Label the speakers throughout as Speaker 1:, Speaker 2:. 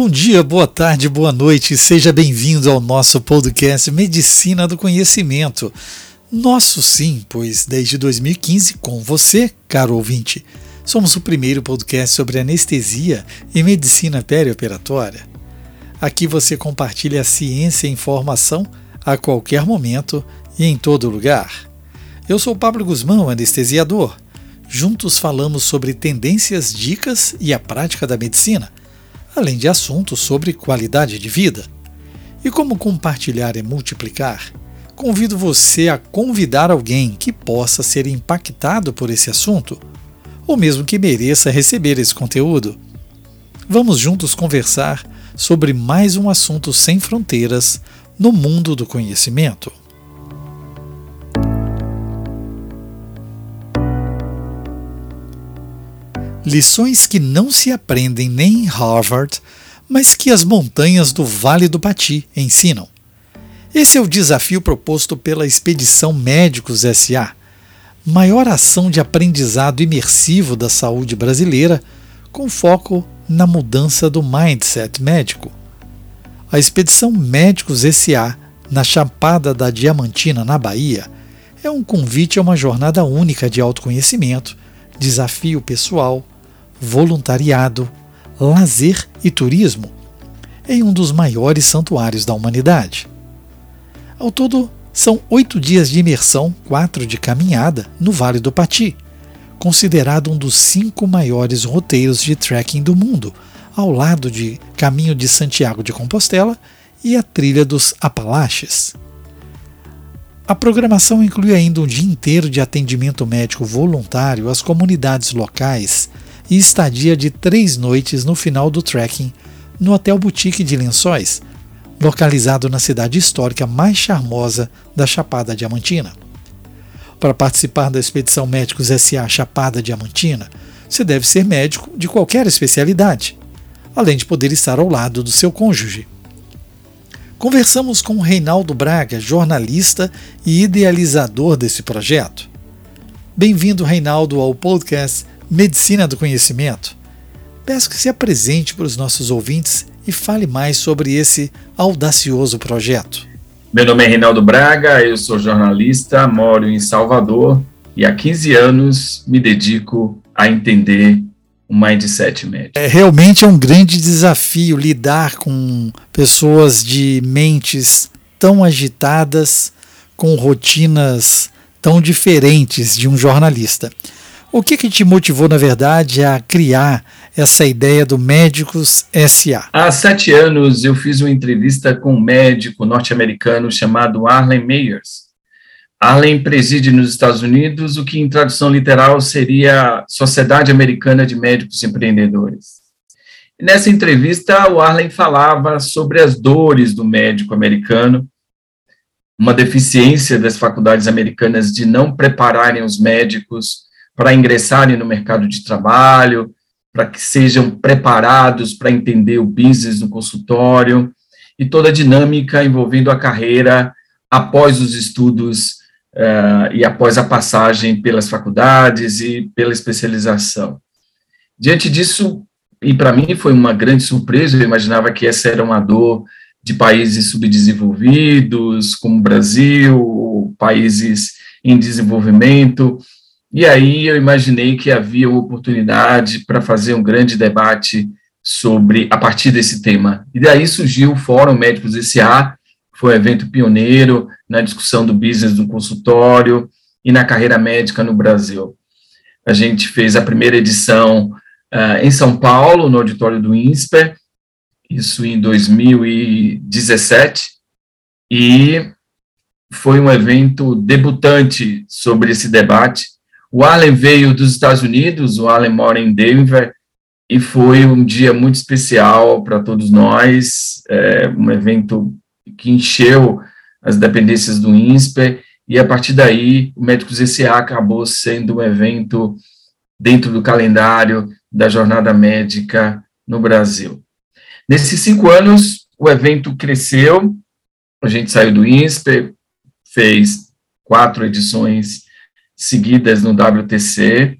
Speaker 1: Bom dia, boa tarde, boa noite, seja bem-vindo ao nosso podcast Medicina do Conhecimento. Nosso sim, pois desde 2015, com você, caro ouvinte, somos o primeiro podcast sobre anestesia e medicina perioperatória. Aqui você compartilha ciência e informação a qualquer momento e em todo lugar. Eu sou Pablo Guzmão, anestesiador. Juntos falamos sobre tendências, dicas e a prática da medicina além de assuntos sobre qualidade de vida. E como compartilhar e multiplicar? Convido você a convidar alguém que possa ser impactado por esse assunto, ou mesmo que mereça receber esse conteúdo. Vamos juntos conversar sobre mais um assunto sem fronteiras no mundo do conhecimento. Lições que não se aprendem nem em Harvard, mas que as montanhas do Vale do Pati ensinam. Esse é o desafio proposto pela Expedição Médicos SA, maior ação de aprendizado imersivo da saúde brasileira, com foco na mudança do mindset médico. A Expedição Médicos SA, na Chapada da Diamantina, na Bahia, é um convite a uma jornada única de autoconhecimento, desafio pessoal, voluntariado, lazer e turismo em um dos maiores santuários da humanidade. Ao todo, são oito dias de imersão, quatro de caminhada, no Vale do Pati, considerado um dos cinco maiores roteiros de trekking do mundo, ao lado de Caminho de Santiago de Compostela e a Trilha dos Apalaches. A programação inclui ainda um dia inteiro de atendimento médico voluntário às comunidades locais e estadia de três noites no final do trekking no Hotel Boutique de Lençóis, localizado na cidade histórica mais charmosa da Chapada Diamantina. Para participar da expedição Médicos SA Chapada Diamantina, você deve ser médico de qualquer especialidade, além de poder estar ao lado do seu cônjuge. Conversamos com Reinaldo Braga, jornalista e idealizador desse projeto. Bem-vindo, Reinaldo, ao podcast Medicina do Conhecimento. Peço que se apresente para os nossos ouvintes e fale mais sobre esse audacioso projeto.
Speaker 2: Meu nome é Reinaldo Braga, eu sou jornalista, moro em Salvador e há 15 anos me dedico a entender o mindset médico.
Speaker 1: É realmente é um grande desafio lidar com pessoas de mentes tão agitadas, com rotinas tão diferentes de um jornalista. O que, que te motivou, na verdade, a criar essa ideia do Médicos SA?
Speaker 2: Há sete anos eu fiz uma entrevista com um médico norte-americano chamado Arlen Meyers. Arlen preside nos Estados Unidos o que, em tradução literal, seria Sociedade Americana de Médicos Empreendedores. Nessa entrevista, o Arlen falava sobre as dores do médico americano, uma deficiência das faculdades americanas de não prepararem os médicos para ingressarem no mercado de trabalho, para que sejam preparados para entender o business no consultório e toda a dinâmica envolvendo a carreira após os estudos uh, e após a passagem pelas faculdades e pela especialização. Diante disso, e para mim foi uma grande surpresa, eu imaginava que essa era uma dor de países subdesenvolvidos, como o Brasil, países em desenvolvimento, e aí eu imaginei que havia uma oportunidade para fazer um grande debate sobre a partir desse tema. E daí surgiu o Fórum Médicos SA, foi um evento pioneiro na discussão do business do consultório e na carreira médica no Brasil. A gente fez a primeira edição uh, em São Paulo, no auditório do INSPER, isso em 2017, e foi um evento debutante sobre esse debate, o Allen veio dos Estados Unidos, o Allen mora em Denver, e foi um dia muito especial para todos nós, é, um evento que encheu as dependências do INSPER, e a partir daí o Médicos SA acabou sendo um evento dentro do calendário da jornada médica no Brasil. Nesses cinco anos, o evento cresceu, a gente saiu do INSPER, fez quatro edições seguidas no WTC.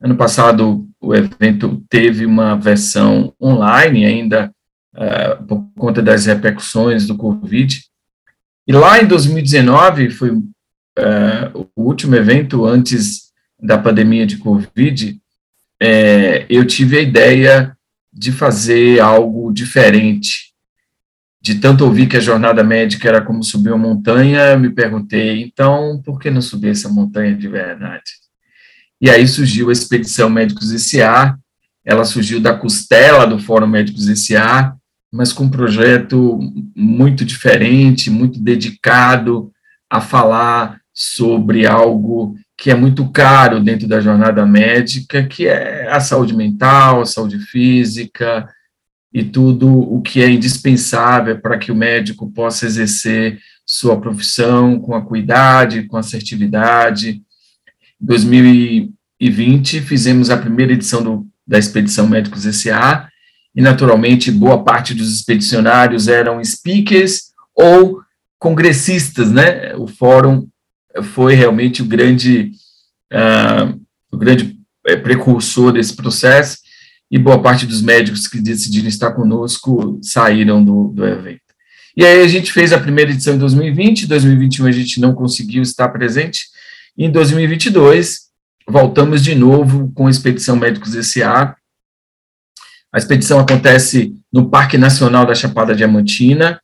Speaker 2: Ano passado, o evento teve uma versão online, ainda uh, por conta das repercussões do Covid. E lá em 2019, foi uh, o último evento antes da pandemia de Covid, é, eu tive a ideia de fazer algo diferente. De tanto ouvir que a jornada médica era como subir uma montanha, me perguntei, então, por que não subir essa montanha de verdade? E aí surgiu a Expedição Médicos S.A., ela surgiu da costela do Fórum Médicos S.A., mas com um projeto muito diferente, muito dedicado a falar sobre algo que é muito caro dentro da jornada médica, que é a saúde mental, a saúde física e tudo o que é indispensável para que o médico possa exercer sua profissão com acuidade, com assertividade. Em 2020, fizemos a primeira edição do, da Expedição Médicos S.A., e, naturalmente, boa parte dos expedicionários eram speakers ou congressistas, né? O fórum foi realmente o grande, uh, o grande eh, precursor desse processo, e boa parte dos médicos que decidiram estar conosco saíram do, do evento. E aí a gente fez a primeira edição em 2020, 2021 a gente não conseguiu estar presente, e em 2022 voltamos de novo com a Expedição Médicos S.A., a expedição acontece no Parque Nacional da Chapada Diamantina,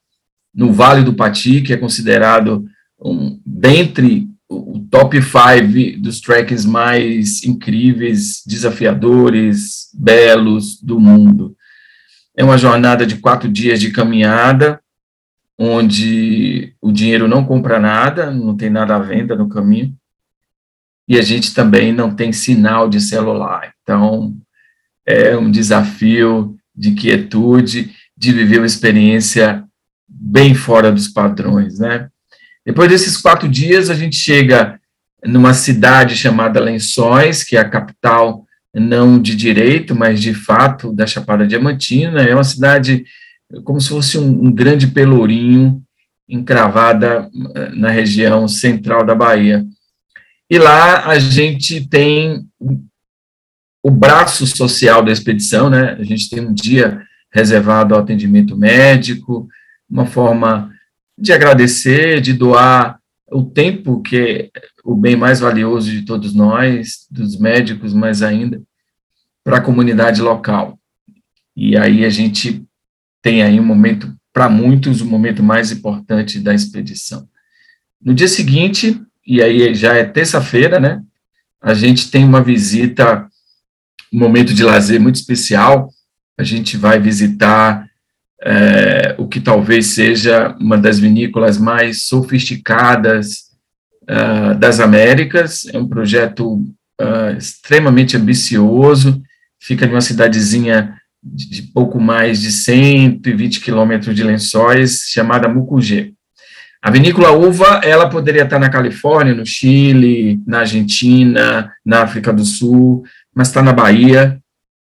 Speaker 2: no Vale do Pati, que é considerado um, dentre o top 5 dos trekkings mais incríveis, desafiadores, belos do mundo. É uma jornada de quatro dias de caminhada, onde o dinheiro não compra nada, não tem nada à venda no caminho, e a gente também não tem sinal de celular. Então, é um desafio de quietude, de viver uma experiência bem fora dos padrões, né? Depois desses quatro dias, a gente chega numa cidade chamada Lençóis, que é a capital não de direito, mas de fato da Chapada Diamantina. É uma cidade como se fosse um, um grande pelourinho encravada eh, na região central da Bahia. E lá a gente tem o braço social da expedição, né? A gente tem um dia reservado ao atendimento médico, uma forma de agradecer, de doar o tempo que é o bem mais valioso de todos nós, dos médicos mais ainda, para a comunidade local. E aí a gente tem aí um momento, para muitos, o momento mais importante da expedição. No dia seguinte, e aí já é terça-feira, né? A gente tem uma visita um momento de lazer muito especial. A gente vai visitar é, o que talvez seja uma das vinícolas mais sofisticadas uh, das Américas. É um projeto uh, extremamente ambicioso, fica numa cidadezinha de, de pouco mais de 120 quilômetros de lençóis, chamada Mucugê. A vinícola uva, ela poderia estar na Califórnia, no Chile, na Argentina, na África do Sul, mas está na Bahia,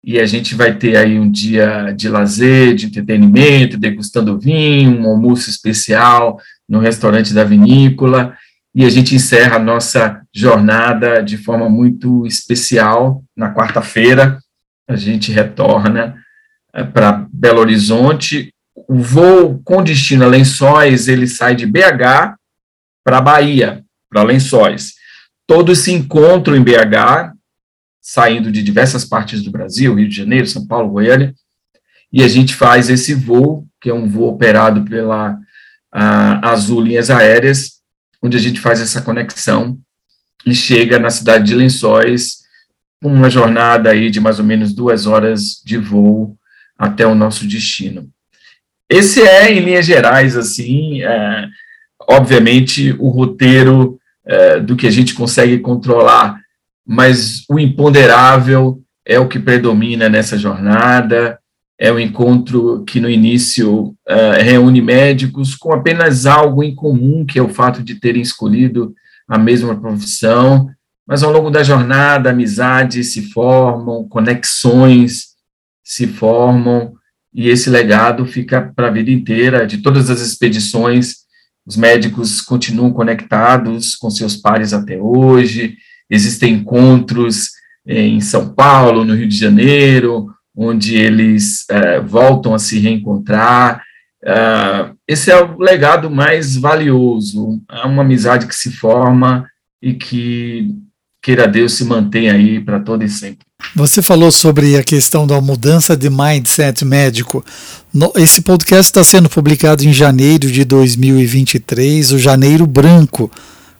Speaker 2: e a gente vai ter aí um dia de lazer, de entretenimento, degustando vinho, um almoço especial no restaurante da vinícola, e a gente encerra a nossa jornada de forma muito especial na quarta-feira. A gente retorna eh, para Belo Horizonte. O voo com destino a Lençóis, ele sai de BH para Bahia, para Lençóis. Todos se encontram em BH, saindo de diversas partes do Brasil, Rio de Janeiro, São Paulo, Goiânia, e a gente faz esse voo, que é um voo operado pela Azul Linhas Aéreas, onde a gente faz essa conexão e chega na cidade de Lençóis, uma jornada aí de mais ou menos duas horas de voo até o nosso destino. Esse é, em linhas gerais, assim, é, obviamente, o roteiro é, do que a gente consegue controlar mas o imponderável é o que predomina nessa jornada, é o encontro que no início uh, reúne médicos com apenas algo em comum, que é o fato de terem escolhido a mesma profissão, mas ao longo da jornada, amizades se formam, conexões se formam, e esse legado fica para a vida inteira, de todas as expedições, os médicos continuam conectados com seus pares até hoje, Existem encontros eh, em São Paulo, no Rio de Janeiro, onde eles uh, voltam a se reencontrar. Uh, esse é o legado mais valioso, é uma amizade que se forma e que, queira Deus, se mantém aí para todo e sempre.
Speaker 1: Você falou sobre a questão da mudança de mindset médico. Esse podcast está sendo publicado em janeiro de 2023, o janeiro branco,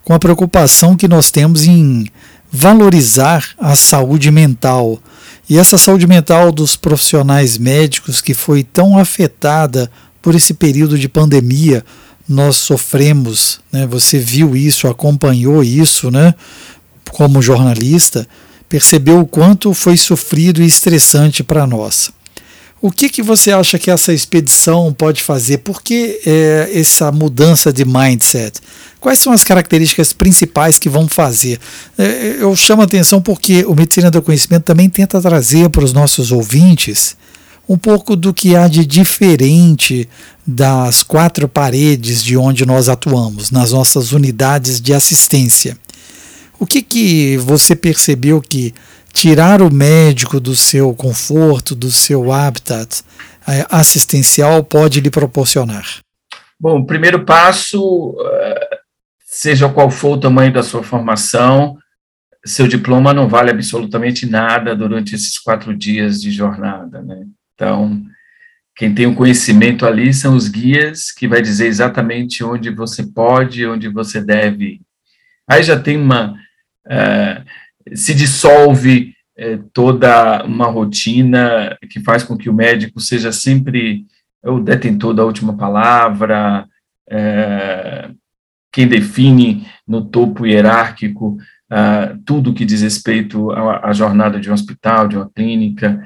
Speaker 1: com a preocupação que nós temos em valorizar a saúde mental. E essa saúde mental dos profissionais médicos que foi tão afetada por esse período de pandemia, nós sofremos, né? Você viu isso, acompanhou isso, né? Como jornalista, percebeu o quanto foi sofrido e estressante para nós. O que, que você acha que essa expedição pode fazer? Por que é, essa mudança de mindset? Quais são as características principais que vão fazer? É, eu chamo a atenção porque o Medicina do Conhecimento também tenta trazer para os nossos ouvintes um pouco do que há de diferente das quatro paredes de onde nós atuamos, nas nossas unidades de assistência. O que, que você percebeu que tirar o médico do seu conforto, do seu habitat é, assistencial pode lhe proporcionar?
Speaker 2: Bom, o primeiro passo, é, seja qual for o tamanho da sua formação, seu diploma não vale absolutamente nada durante esses quatro dias de jornada, né? Então, quem tem o conhecimento ali são os guias, que vai dizer exatamente onde você pode, onde você deve. Aí já tem uma é, se dissolve é, toda uma rotina que faz com que o médico seja sempre o detentor da última palavra, é, quem define no topo hierárquico uh, tudo que diz respeito à, à, jornada de um hospital, de uma clínica.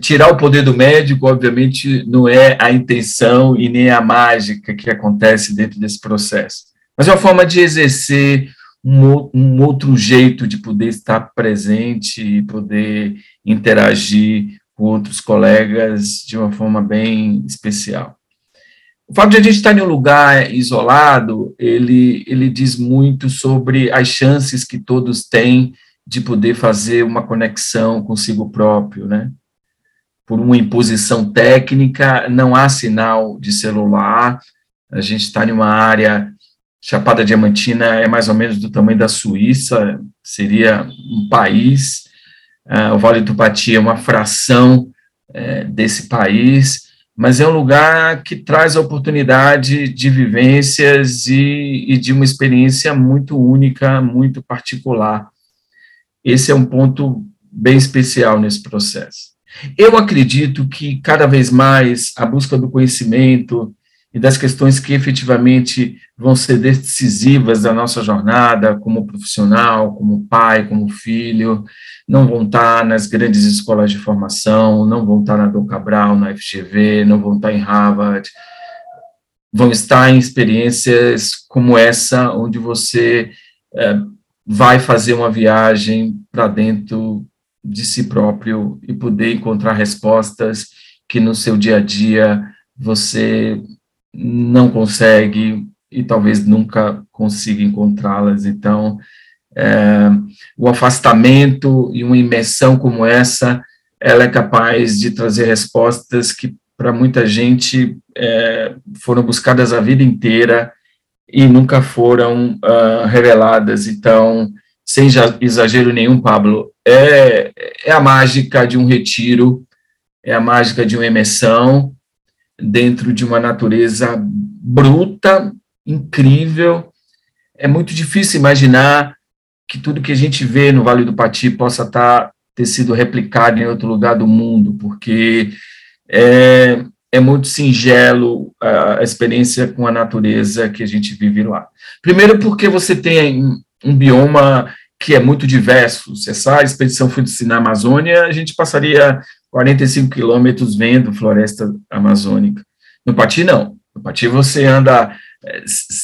Speaker 2: Tirar o poder do médico, obviamente, não é a intenção e nem a mágica que acontece dentro desse processo, mas é uma forma de exercer um, um outro jeito de poder estar presente e poder interagir com outros colegas de uma forma bem especial. O fato de a gente estar em um lugar isolado, ele, ele diz muito sobre as chances que todos têm de poder fazer uma conexão consigo próprio, né? Por uma imposição técnica, não há sinal de celular, a gente está em uma área Chapada Diamantina é mais ou menos do tamanho da Suíça, seria um país. Uh, o Vale do Pati é uma fração uh, desse país, mas é um lugar que traz a oportunidade de vivências e, e de uma experiência muito única, muito particular. Esse é um ponto bem especial nesse processo. Eu acredito que cada vez mais a busca do conhecimento, e das questões que efetivamente vão ser decisivas da nossa jornada como profissional, como pai, como filho, não vão estar nas grandes escolas de formação, não vão estar na Dom Cabral, na FGV, não vão estar em Harvard, vão estar em experiências como essa, onde você é, vai fazer uma viagem para dentro de si próprio e poder encontrar respostas que no seu dia a dia você não consegue e talvez nunca consiga encontrá-las. Então, é, o afastamento e uma imersão como essa, ela é capaz de trazer respostas que para muita gente é, foram buscadas a vida inteira e nunca foram uh, reveladas. Então, sem exagero nenhum, Pablo, é, é a mágica de um retiro, é a mágica de uma imersão, dentro de uma natureza bruta, incrível. É muito difícil imaginar que tudo que a gente vê no Vale do Pati possa tá, ter sido replicado em outro lugar do mundo, porque é, é muito singelo a experiência com a natureza que a gente vive lá. Primeiro, porque você tem um bioma que é muito diverso. Se essa expedição fosse na Amazônia, a gente passaria 45 quilômetros vendo floresta amazônica. No Pati, não. No Pati, você anda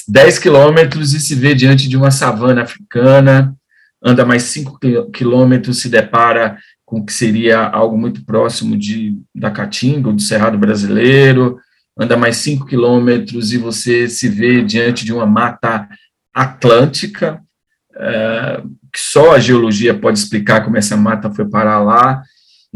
Speaker 2: 10 é, quilômetros e se vê diante de uma savana africana, anda mais 5 quilômetros, se depara com o que seria algo muito próximo de, da Caatinga, do Cerrado Brasileiro, anda mais 5 quilômetros e você se vê diante de uma mata atlântica, é, que só a geologia pode explicar como essa mata foi parar lá,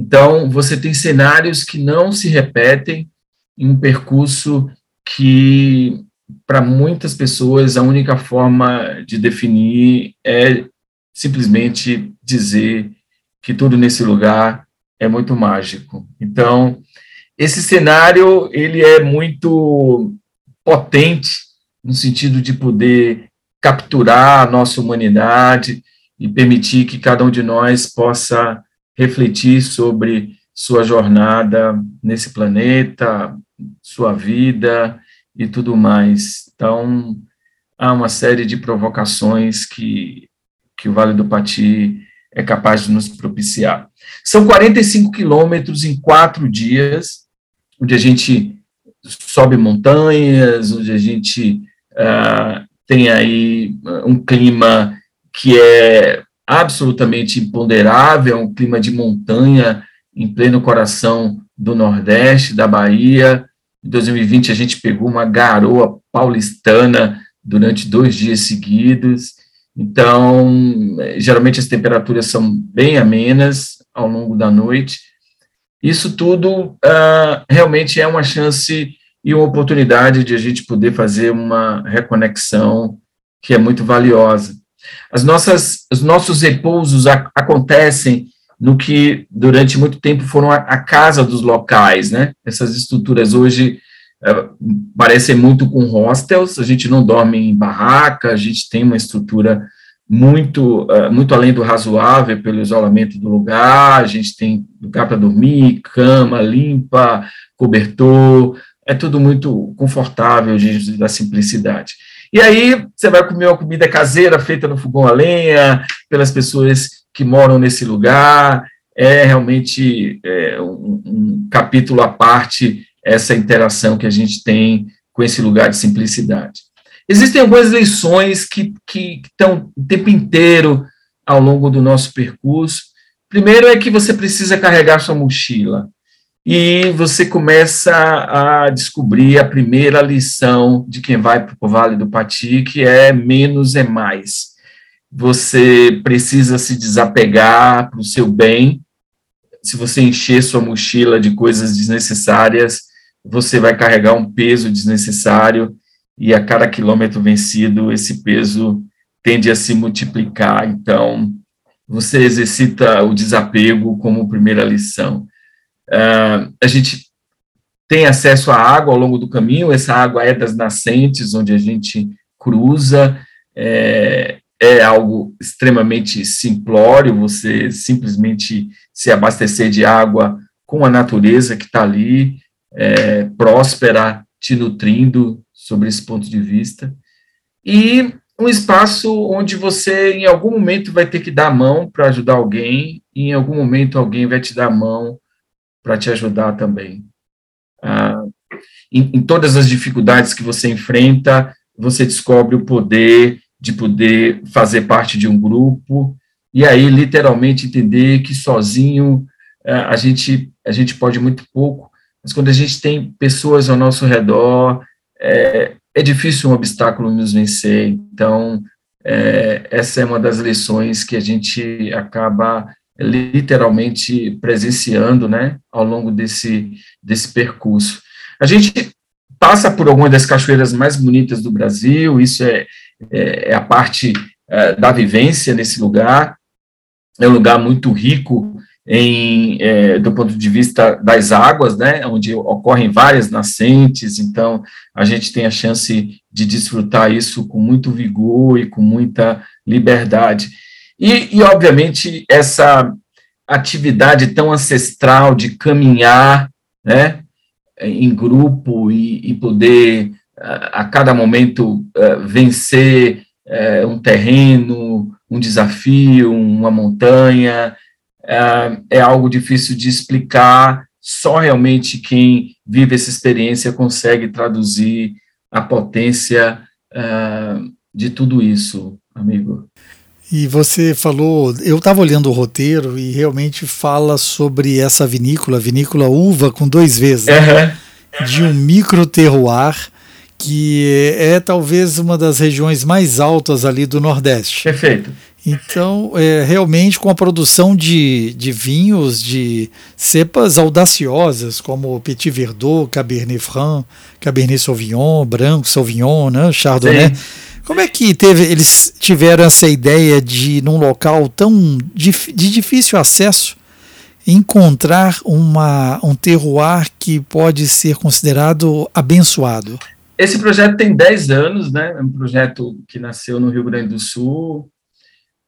Speaker 2: Então, você tem cenários que não se repetem em um percurso que, para muitas pessoas, a única forma de definir é simplesmente dizer que tudo nesse lugar é muito mágico. Então, esse cenário ele é muito potente no sentido de poder capturar a nossa humanidade e permitir que cada um de nós possa refletir sobre sua jornada nesse planeta, sua vida e tudo mais. Então, há uma série de provocações que, que o Vale do Pati é capaz de nos propiciar. São 45 quilômetros em quatro dias, onde a gente sobe montanhas, onde a gente uh, tem aí um clima que é absolutamente imponderável, um clima de montanha em pleno coração do Nordeste, da Bahia. Em 2020, a gente pegou uma garoa paulistana durante dois dias seguidos. Então, geralmente as temperaturas são bem amenas ao longo da noite. Isso tudo uh, realmente é uma chance e uma oportunidade de a gente poder fazer uma reconexão que é muito valiosa. As nossas, os nossos repousos a, acontecem no que durante muito tempo foram a, a, casa dos locais, né? Essas estruturas hoje é, parecem muito com hostels, a gente não dorme em barraca, a gente tem uma estrutura muito, uh, muito além do razoável pelo isolamento do lugar, a gente tem lugar para dormir, cama limpa, cobertor, é tudo muito confortável diante da simplicidade. E aí você vai comer uma comida caseira feita no fogão a lenha, pelas pessoas que moram nesse lugar. É realmente é, um, um capítulo à parte essa interação que a gente tem com esse lugar de simplicidade. Existem algumas lições que, que estão o tempo inteiro ao longo do nosso percurso. Primeiro é que você precisa carregar sua mochila e você começa a descobrir a primeira lição de quem vai para o Vale do Pati, que é menos é mais. Você precisa se desapegar para o seu bem. Se você encher sua mochila de coisas desnecessárias, você vai carregar um peso desnecessário e a cada quilômetro vencido, esse peso tende a se multiplicar. Então, você exercita o desapego como primeira lição. Uh, a gente tem acesso à água ao longo do caminho, essa água é das nascentes, onde a gente cruza, é, é algo extremamente simplório, você simplesmente se abastecer de água com a natureza que está ali, é, próspera, te nutrindo sobre esse ponto de vista. E um espaço onde você, em algum momento, vai ter que dar a mão para ajudar alguém, e em algum momento alguém vai te dar a mão para te ajudar também. Ah, em, em, todas as dificuldades que você enfrenta, você descobre o poder de poder fazer parte de um grupo e aí literalmente entender que sozinho ah, a gente a gente pode muito pouco, mas quando a gente tem pessoas ao nosso redor é, é difícil um obstáculo nos vencer. Então é, essa é uma das lições que a gente acaba literalmente presenciando, né, ao longo desse, desse percurso. A gente passa por algumas das cachoeiras mais bonitas do Brasil, isso é, é, é a parte é, da vivência nesse lugar, é um lugar muito rico em, é, do ponto de vista das águas, né, onde ocorrem várias nascentes, então a gente tem a chance de desfrutar isso com muito vigor e com muita liberdade. E, e, obviamente, essa atividade tão ancestral de caminhar né, em grupo e, e poder, a, a, cada momento, uh, vencer uh, um terreno, um desafio, uma montanha, uh, é algo difícil de explicar. Só realmente quem vive essa experiência consegue traduzir a potência de tudo isso, amigo.
Speaker 1: E você falou, eu estava olhando o roteiro e realmente fala sobre essa vinícola, vinícola uva com dois né? uhum. de um micro terroir que é, é talvez uma das regiões mais altas ali do Nordeste.
Speaker 2: Perfeito.
Speaker 1: Então, é, realmente, com a produção de, de vinhos de cepas audaciosas, como Petit Verdot, Cabernet Franc, Cabernet Sauvignon, Branco, Sauvignon, né, Chardonnay. Sim. Como é que teve, eles tiveram essa ideia de, num local tão de, de difícil acesso, encontrar uma, um terroir que pode ser considerado abençoado?
Speaker 2: Esse projeto tem 10 anos, né? É um projeto que nasceu no Rio Grande do Sul.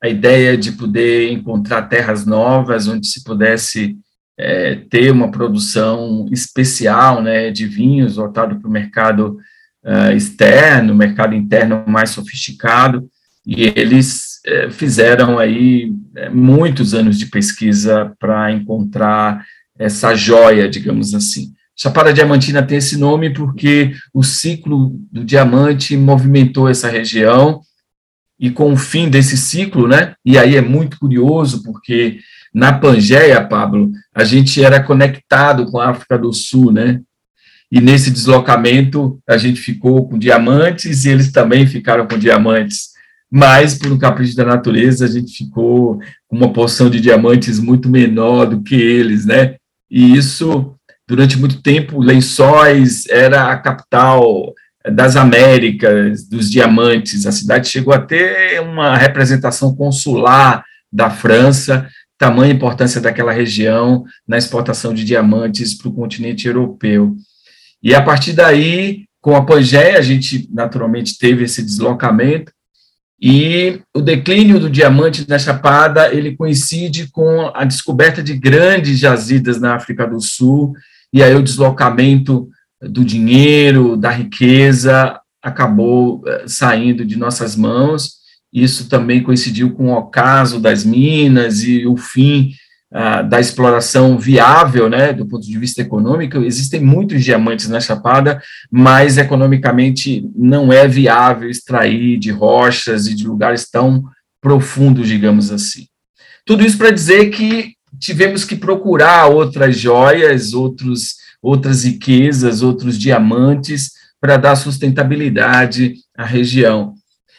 Speaker 2: A ideia de poder encontrar terras novas onde se pudesse é, ter uma produção especial, né, de vinhos voltado para o mercado uh, externo, mercado interno mais sofisticado. E eles é, fizeram aí é, muitos anos de pesquisa para encontrar essa joia, digamos assim. Chapada Diamantina tem esse nome porque o ciclo do diamante movimentou essa região e com o fim desse ciclo, né? E aí é muito curioso porque na Pangeia, Pablo, a gente era conectado com a África do Sul, né? E nesse deslocamento a gente ficou com diamantes e eles também ficaram com diamantes mas por um capricho da natureza a gente ficou com uma porção de diamantes muito menor do que eles, né? E isso, durante muito tempo, Lençóis era a capital das Américas, dos diamantes. A cidade chegou a ter uma representação consular da França, tamanha importância daquela região na exportação de diamantes para o continente europeu. E a partir daí, com a Pangeia, a gente naturalmente teve esse deslocamento, e o declínio do diamante na Chapada, ele coincide com a descoberta de grandes jazidas na África do Sul, e aí o deslocamento do dinheiro, da riqueza, acabou eh, saindo de nossas mãos. Isso também coincidiu com o ocaso das minas e o fim ah, da exploração viável, né, do ponto de vista econômico, existem muitos diamantes na Chapada, mas economicamente não é viável extrair de rochas e de lugares tão profundos, digamos assim. Tudo isso para dizer que tivemos que procurar outras joias, outros, outras riquezas, outros diamantes para dar sustentabilidade à região.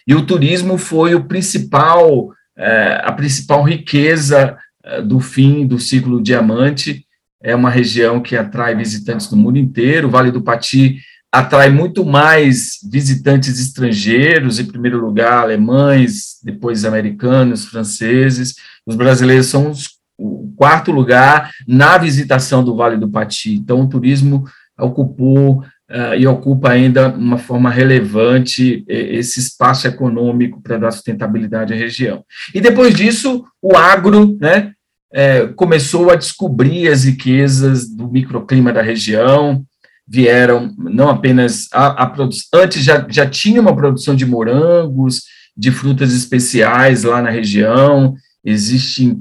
Speaker 2: E o turismo foi o principal, é, a principal riqueza eh, do fim do ciclo diamante. É uma região que atrai visitantes do mundo inteiro. O Vale do Pati atrai muito mais visitantes estrangeiros, em primeiro lugar, alemães, depois americanos, franceses. Os brasileiros são os, o quarto lugar na visitação do Vale do Pati. Então, o turismo ocupou uh, e ocupa ainda uma forma relevante esse espaço econômico para dar sustentabilidade à região. E depois disso, o agro, né, é, começou a descobrir as riquezas do microclima da região, vieram não apenas a, a produção, antes já, já tinha uma produção de morangos, de frutas especiais lá na região, existe,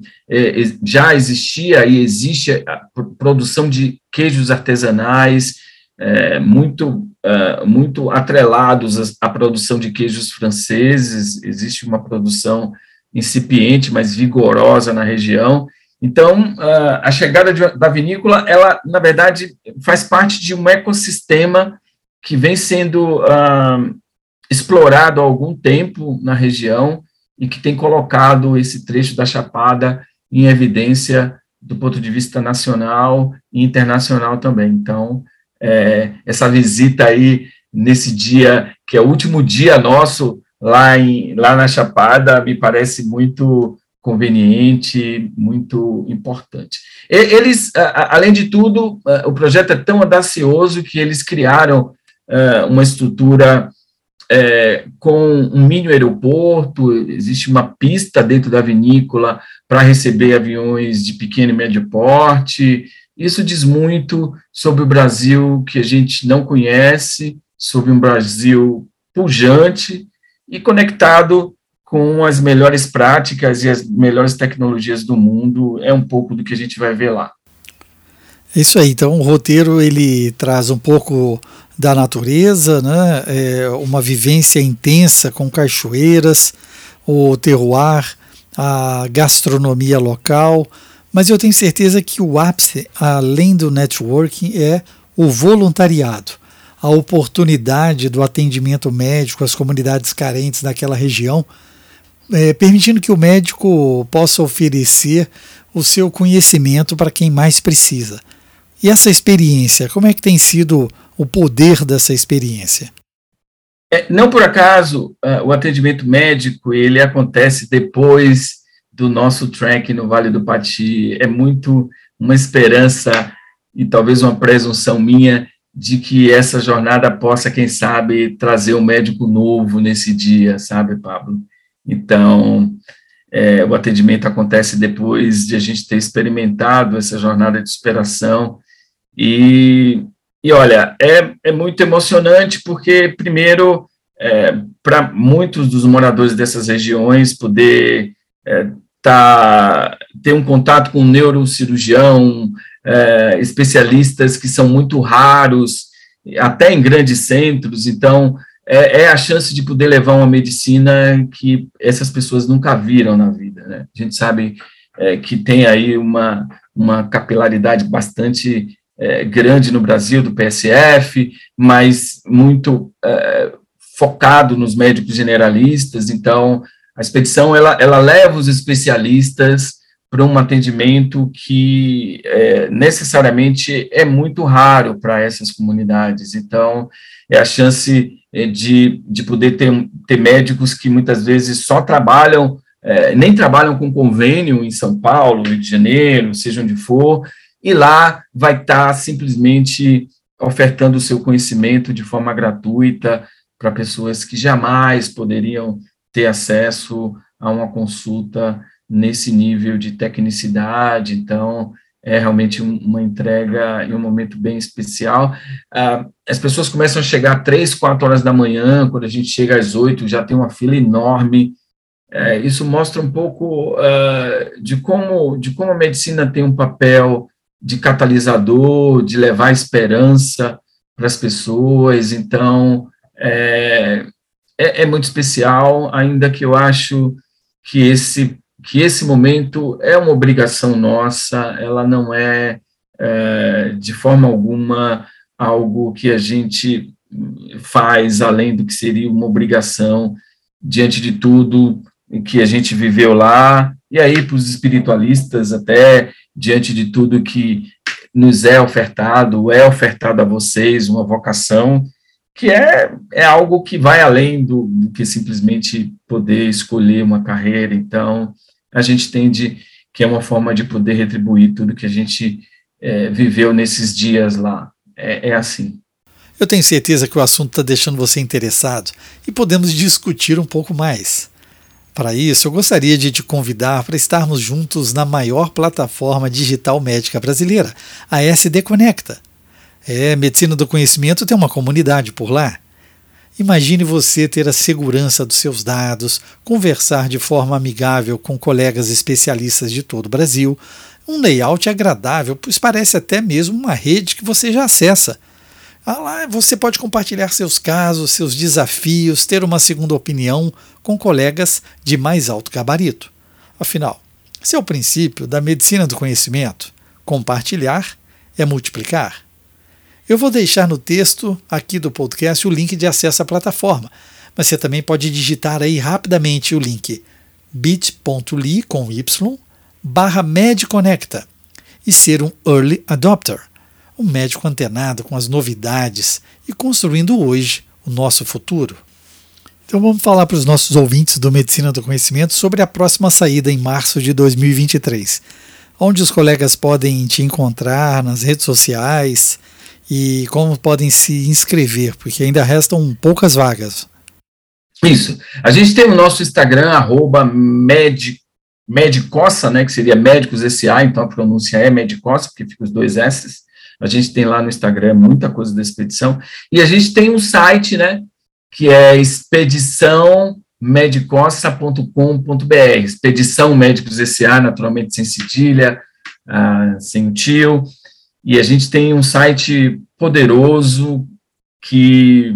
Speaker 2: já existia e existe a produção de queijos artesanais, é, muito, é, muito atrelados à, produção de queijos franceses, existe uma produção incipiente, mas vigorosa na região, então, a chegada da vinícola, ela, na verdade, faz parte de um ecossistema que vem sendo uh, explorado há algum tempo na região e que tem colocado esse trecho da Chapada em evidência do ponto de vista nacional e internacional também. Então, é, essa visita aí nesse dia, que é o último dia nosso lá, em, lá na Chapada, me parece muito conveniente, muito importante. Eles, além de tudo, o projeto é tão audacioso que eles criaram uma estrutura é, com um mini aeroporto, existe uma pista dentro da vinícola para receber aviões de pequeno e médio porte. Isso diz muito sobre o Brasil que a gente não conhece, sobre um Brasil pujante e conectado com as melhores práticas e as melhores tecnologias do mundo. É um pouco do que a gente vai ver lá.
Speaker 1: É isso aí. Então, o roteiro ele traz um pouco da natureza, né? É uma vivência intensa com cachoeiras, o terroir, a gastronomia local. Mas eu tenho certeza que o ápice, além do networking, é o voluntariado, a oportunidade do atendimento médico às comunidades carentes daquela região é, permitindo que o médico possa oferecer o seu conhecimento para quem mais precisa. E essa experiência, como é que tem sido o poder dessa experiência?
Speaker 2: É, não por acaso, uh, o atendimento médico ele acontece depois do nosso track no Vale do Pati. É muito uma esperança e talvez uma presunção minha de que essa jornada possa, quem sabe, trazer um médico novo nesse dia, sabe, Pablo? Então, é, o atendimento acontece depois de a gente ter experimentado essa jornada de superação. E, e olha, é, é muito emocionante porque, primeiro, é, para muitos dos moradores dessas regiões, poder é, tá, ter um contato com um neurocirurgião, é, especialistas que são muito raros, até em grandes centros, então é, é, a chance de poder levar uma medicina que essas pessoas nunca viram na vida. Né? A gente sabe é, que tem aí uma, uma capilaridade bastante é, grande no Brasil do PSF, mas muito é, focado nos médicos generalistas, então a expedição ela, ela leva os especialistas para um atendimento que é, necessariamente é muito raro para essas comunidades. Então, é a chance é, de, de poder ter, ter médicos que muitas vezes só trabalham, é, nem trabalham com convênio em São Paulo, Rio de Janeiro, seja onde for, e lá vai estar tá simplesmente ofertando o seu conhecimento de forma gratuita para pessoas que jamais poderiam ter acesso a uma consulta nesse nível de tecnicidade, então é realmente uma entrega e um momento bem especial. Ah, as pessoas começam a chegar três, quatro horas da manhã, quando a gente chega às oito, já tem uma fila enorme. É, isso mostra um pouco uh, de, como, de como a medicina tem um papel de catalisador, de levar esperança para as pessoas. Então, é, é, é muito especial, ainda que eu acho que esse que esse momento é uma obrigação nossa, ela não é, é, de forma alguma algo que a gente faz além do que seria uma obrigação diante de tudo que a gente viveu lá, e aí para os espiritualistas até diante de tudo que nos é ofertado, é ofertado a vocês uma vocação que é, é algo que vai além do, do que simplesmente poder escolher uma carreira. Então, a gente entende que é uma forma de poder retribuir tudo que a gente é, viveu nesses dias lá. É, é assim.
Speaker 1: Eu tenho certeza que o assunto está deixando você interessado e podemos discutir um pouco mais. Para isso, eu gostaria de te convidar para estarmos juntos na maior plataforma digital médica brasileira, a SD Conecta. É, Medicina do Conhecimento tem uma comunidade por lá. Imagine você ter a segurança dos seus dados, conversar de forma amigável com colegas especialistas de todo o Brasil, um layout agradável, pois parece até mesmo uma rede que você já acessa. Ah, lá você pode compartilhar seus casos, seus desafios, ter uma segunda opinião com colegas de mais alto gabarito. Afinal, esse é o princípio da medicina do conhecimento. Compartilhar é multiplicar. Eu vou deixar no texto aqui do podcast o link de acesso à plataforma, mas você também pode digitar aí rapidamente o link bit.ly com y barra medconecta e ser um early adopter, um médico antenado com as novidades e construindo hoje o nosso futuro. Então vamos falar para os nossos ouvintes do Medicina do Conhecimento sobre a próxima saída em março de 2023, onde os colegas podem te encontrar nas redes sociais, e como podem se inscrever, porque ainda restam poucas vagas.
Speaker 2: Isso. A gente tem o nosso Instagram, arroba med, Medicossa, né, que seria Médicos SA, então a pronúncia é Medicossa, porque fica os dois S. A gente tem lá no Instagram muita coisa da expedição. E a gente tem um site, né, que é expediçãomedicossa.com.br. Expedição Médicos SA, naturalmente sem cedilha, ah, sem o tio. E a gente tem um site poderoso que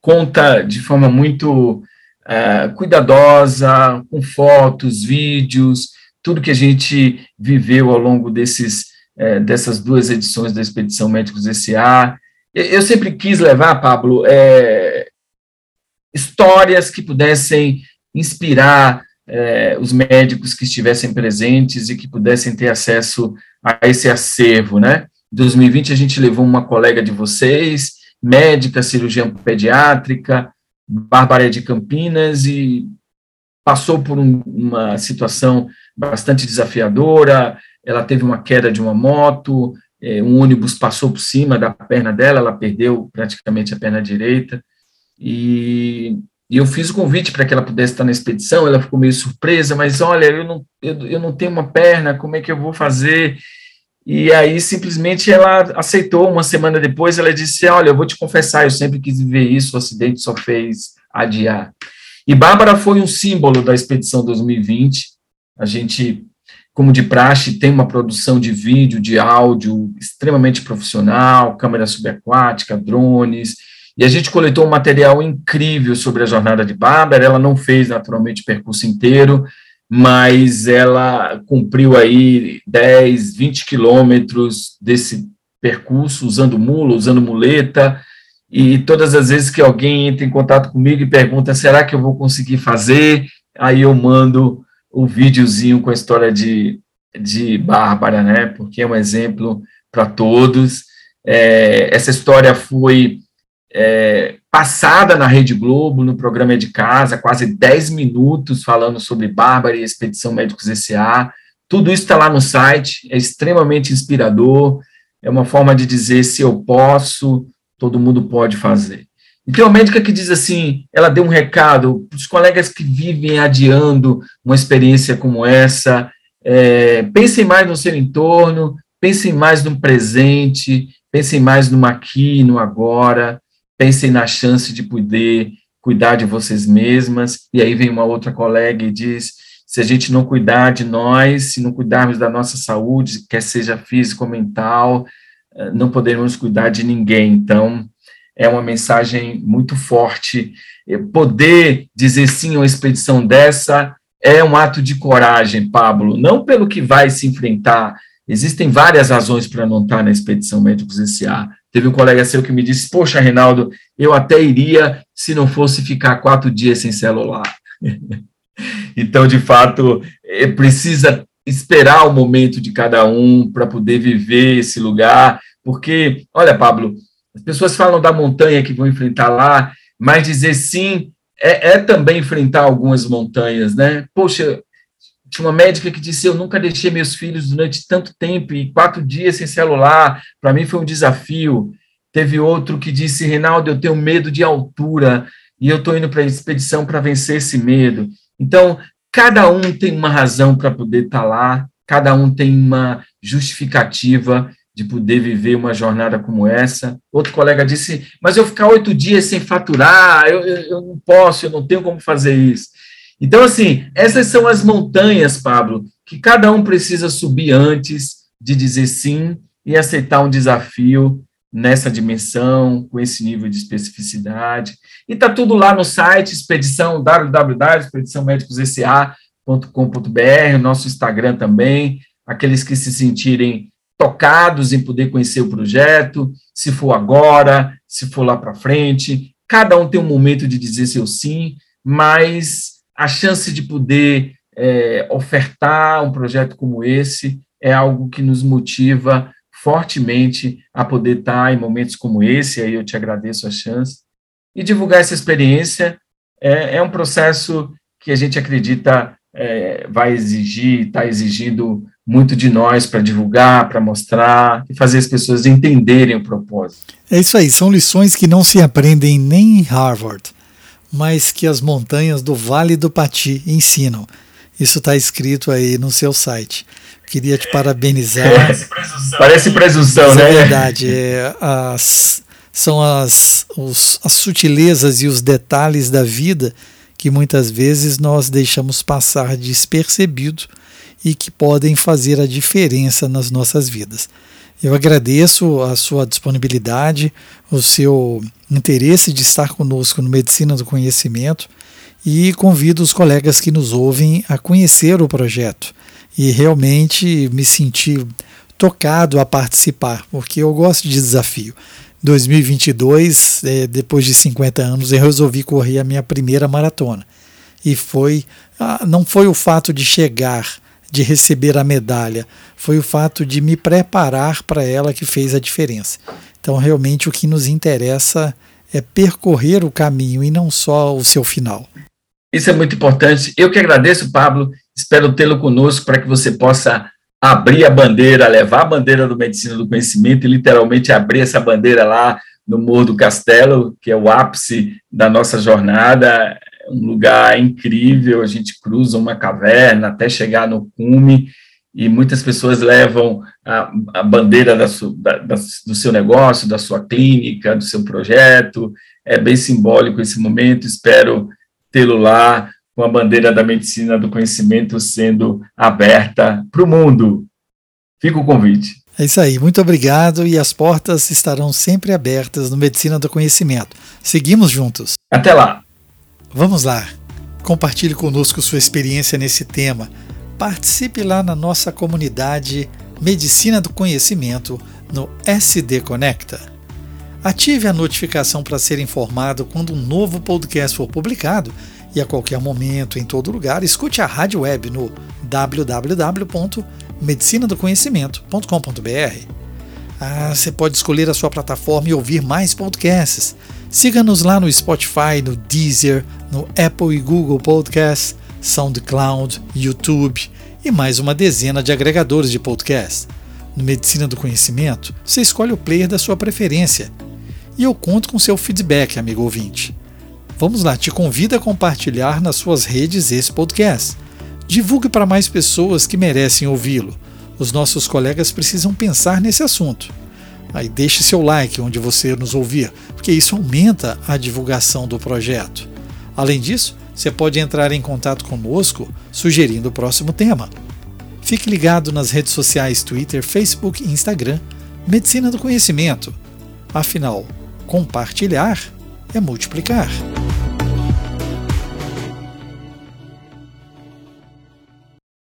Speaker 2: conta de forma muito uh, cuidadosa, com fotos, vídeos, tudo que a gente viveu ao longo desses, uh, dessas duas edições da Expedição Médicos S.A. Eu sempre quis levar, Pablo, é, histórias que pudessem inspirar é, os médicos que estivessem presentes e que pudessem ter acesso a esse acervo, né? Em 2020 a gente levou uma colega de vocês, médica, cirurgiã pediátrica, Bárbara de Campinas, e passou por um, uma situação bastante desafiadora, ela teve uma queda de uma moto, é, um ônibus passou por cima da perna dela, ela perdeu praticamente a perna direita, e, e eu fiz o convite para que ela pudesse estar na expedição, ela ficou meio surpresa, mas olha, eu não, eu, eu não tenho uma perna, como é que eu vou fazer? E aí, simplesmente, ela aceitou. Uma semana depois, ela disse: Olha, eu vou te confessar, eu sempre quis ver isso, o acidente só fez adiar. E Bárbara foi um símbolo da expedição 2020. A gente, como de praxe, tem uma produção de vídeo, de áudio extremamente profissional, câmera subaquática, drones. E a gente coletou um material incrível sobre a jornada de Bárbara. Ela não fez, naturalmente, o percurso inteiro, mas ela cumpriu aí 10, 20 quilômetros desse percurso, usando mula, usando muleta, e todas as vezes que alguém entra em contato comigo e pergunta, será que eu vou conseguir fazer? Aí eu mando o videozinho com a história de, de Bárbara, né, porque é um exemplo para todos. É, essa história foi é, passada na Rede Globo, no programa de casa, quase 10 minutos falando sobre Bárbara e Expedição Médicos S.A. Tudo isso está lá no site, é extremamente inspirador, é uma forma de dizer se eu posso, todo mundo pode fazer. E tem uma médica que diz assim, ela deu um recado para os colegas que vivem adiando uma experiência como essa, é, pensem mais no seu entorno, pensem mais no presente, pensem mais no aqui, no agora, pensem na chance de poder cuidar de vocês mesmas. E aí vem uma outra colega e diz: se a gente não cuidar de nós, se não cuidarmos da nossa saúde, quer seja física ou mental, eh, não poderemos cuidar de ninguém. Então, é uma mensagem muito forte. Poder dizer sim a uma expedição dessa é um ato de coragem, Pablo, não pelo que vai se enfrentar. Existem várias razões para não estar na expedição Médicos S.A. Teve um colega seu que me disse: Poxa, Reinaldo, eu até iria se não fosse ficar quatro dias sem celular. então, de fato, é, precisa esperar o momento de cada um para poder viver esse lugar, porque, olha, Pablo, as pessoas falam da montanha que vão enfrentar lá, mas dizer sim é, é também enfrentar algumas montanhas, né? Poxa, tinha uma médica que disse: Eu nunca deixei meus filhos durante tanto tempo e quatro dias sem celular. Para mim foi um desafio. Teve outro que disse: Reinaldo, eu tenho medo de altura e eu estou indo para a expedição para vencer esse medo. Então, cada um tem uma razão para poder estar tá lá, cada um tem uma justificativa de poder viver uma jornada como essa. Outro colega disse: Mas eu ficar oito dias sem faturar, eu, eu, eu não posso, eu não tenho como fazer isso. Então, assim, essas são as montanhas, Pablo, que cada um precisa subir antes de dizer sim e aceitar um desafio nessa dimensão, com esse nível de especificidade. E está tudo lá no site, expedição www.expediçãomedicossa.com.br, nosso Instagram também, aqueles que se sentirem tocados em poder conhecer o projeto, se for agora, se for lá para frente, cada um tem um momento de dizer seu sim, mas a chance de poder é, ofertar um projeto como esse é algo que nos motiva fortemente a poder estar em momentos como esse, aí eu te agradeço a chance, e divulgar essa experiência é, é um processo que a gente acredita é, vai exigir, está exigindo muito de nós para divulgar, para mostrar e fazer as pessoas entenderem o propósito.
Speaker 1: É isso aí, são lições que não se aprendem nem em Harvard mas que as montanhas do Vale do Pati ensinam. Isso está escrito aí no seu site. Queria te parabenizar.
Speaker 2: Parece presunção, Parece presunção né?
Speaker 1: É verdade. É, as, são as, os, as sutilezas e os detalhes da vida que muitas vezes nós deixamos passar despercebido e que podem fazer a diferença nas nossas vidas. Eu agradeço a sua disponibilidade, o seu interesse de estar conosco no Medicina do Conhecimento e convido os colegas que nos ouvem a conhecer o projeto e realmente me sentir tocado a participar, porque eu gosto de desafio. 2022, é, depois de 50 anos, eu resolvi correr a minha primeira maratona. E foi ah, não foi o fato de chegar, de receber a medalha, foi o fato de me preparar para ela que fez a diferença. Então, realmente, o que nos interessa é percorrer o caminho e não só o seu final.
Speaker 2: Isso é muito importante. Eu que agradeço, Pablo. Espero tê-lo conosco para que você possa abrir a bandeira, levar a bandeira do Medicina do Conhecimento e literalmente abrir essa bandeira lá no Morro do Castelo, que é o ápice da nossa jornada, um lugar incrível, a gente cruza uma caverna até chegar no cume, e muitas pessoas levam a, a bandeira da su, da, da, do seu negócio, da sua clínica, do seu projeto, é bem simbólico esse momento, espero tê-lo lá com a bandeira da medicina do conhecimento sendo aberta para o mundo. Fica o convite.
Speaker 1: É isso aí, muito obrigado e as portas estarão sempre abertas no Medicina do Conhecimento. Seguimos juntos.
Speaker 2: Até lá.
Speaker 1: Vamos lá. Compartilhe conosco sua experiência nesse tema. Participe lá na nossa comunidade Medicina do Conhecimento no SD Conecta. Ative a notificação para ser informado quando um novo podcast for publicado e a qualquer momento, em todo lugar, escute a rádio web no www.medicinadoconhecimento.com.br. Ah, você pode escolher a sua plataforma e ouvir mais podcasts. Siga-nos lá no Spotify, no Deezer, no Apple e Google Podcasts, SoundCloud, YouTube e mais uma dezena de agregadores de podcast. No Medicina do Conhecimento, você escolhe o player da sua preferência. E eu conto com seu feedback, amigo ouvinte. Vamos lá, te convido a compartilhar nas suas redes esse podcast. Divulgue para mais pessoas que merecem ouvi-lo. Os nossos colegas precisam pensar nesse assunto. Aí deixe seu like onde você nos ouvir, porque isso aumenta a divulgação do projeto. Além disso, você pode entrar em contato conosco sugerindo o próximo tema. Fique ligado nas redes sociais Twitter, Facebook e Instagram Medicina do Conhecimento. Afinal, compartilhar é multiplicar.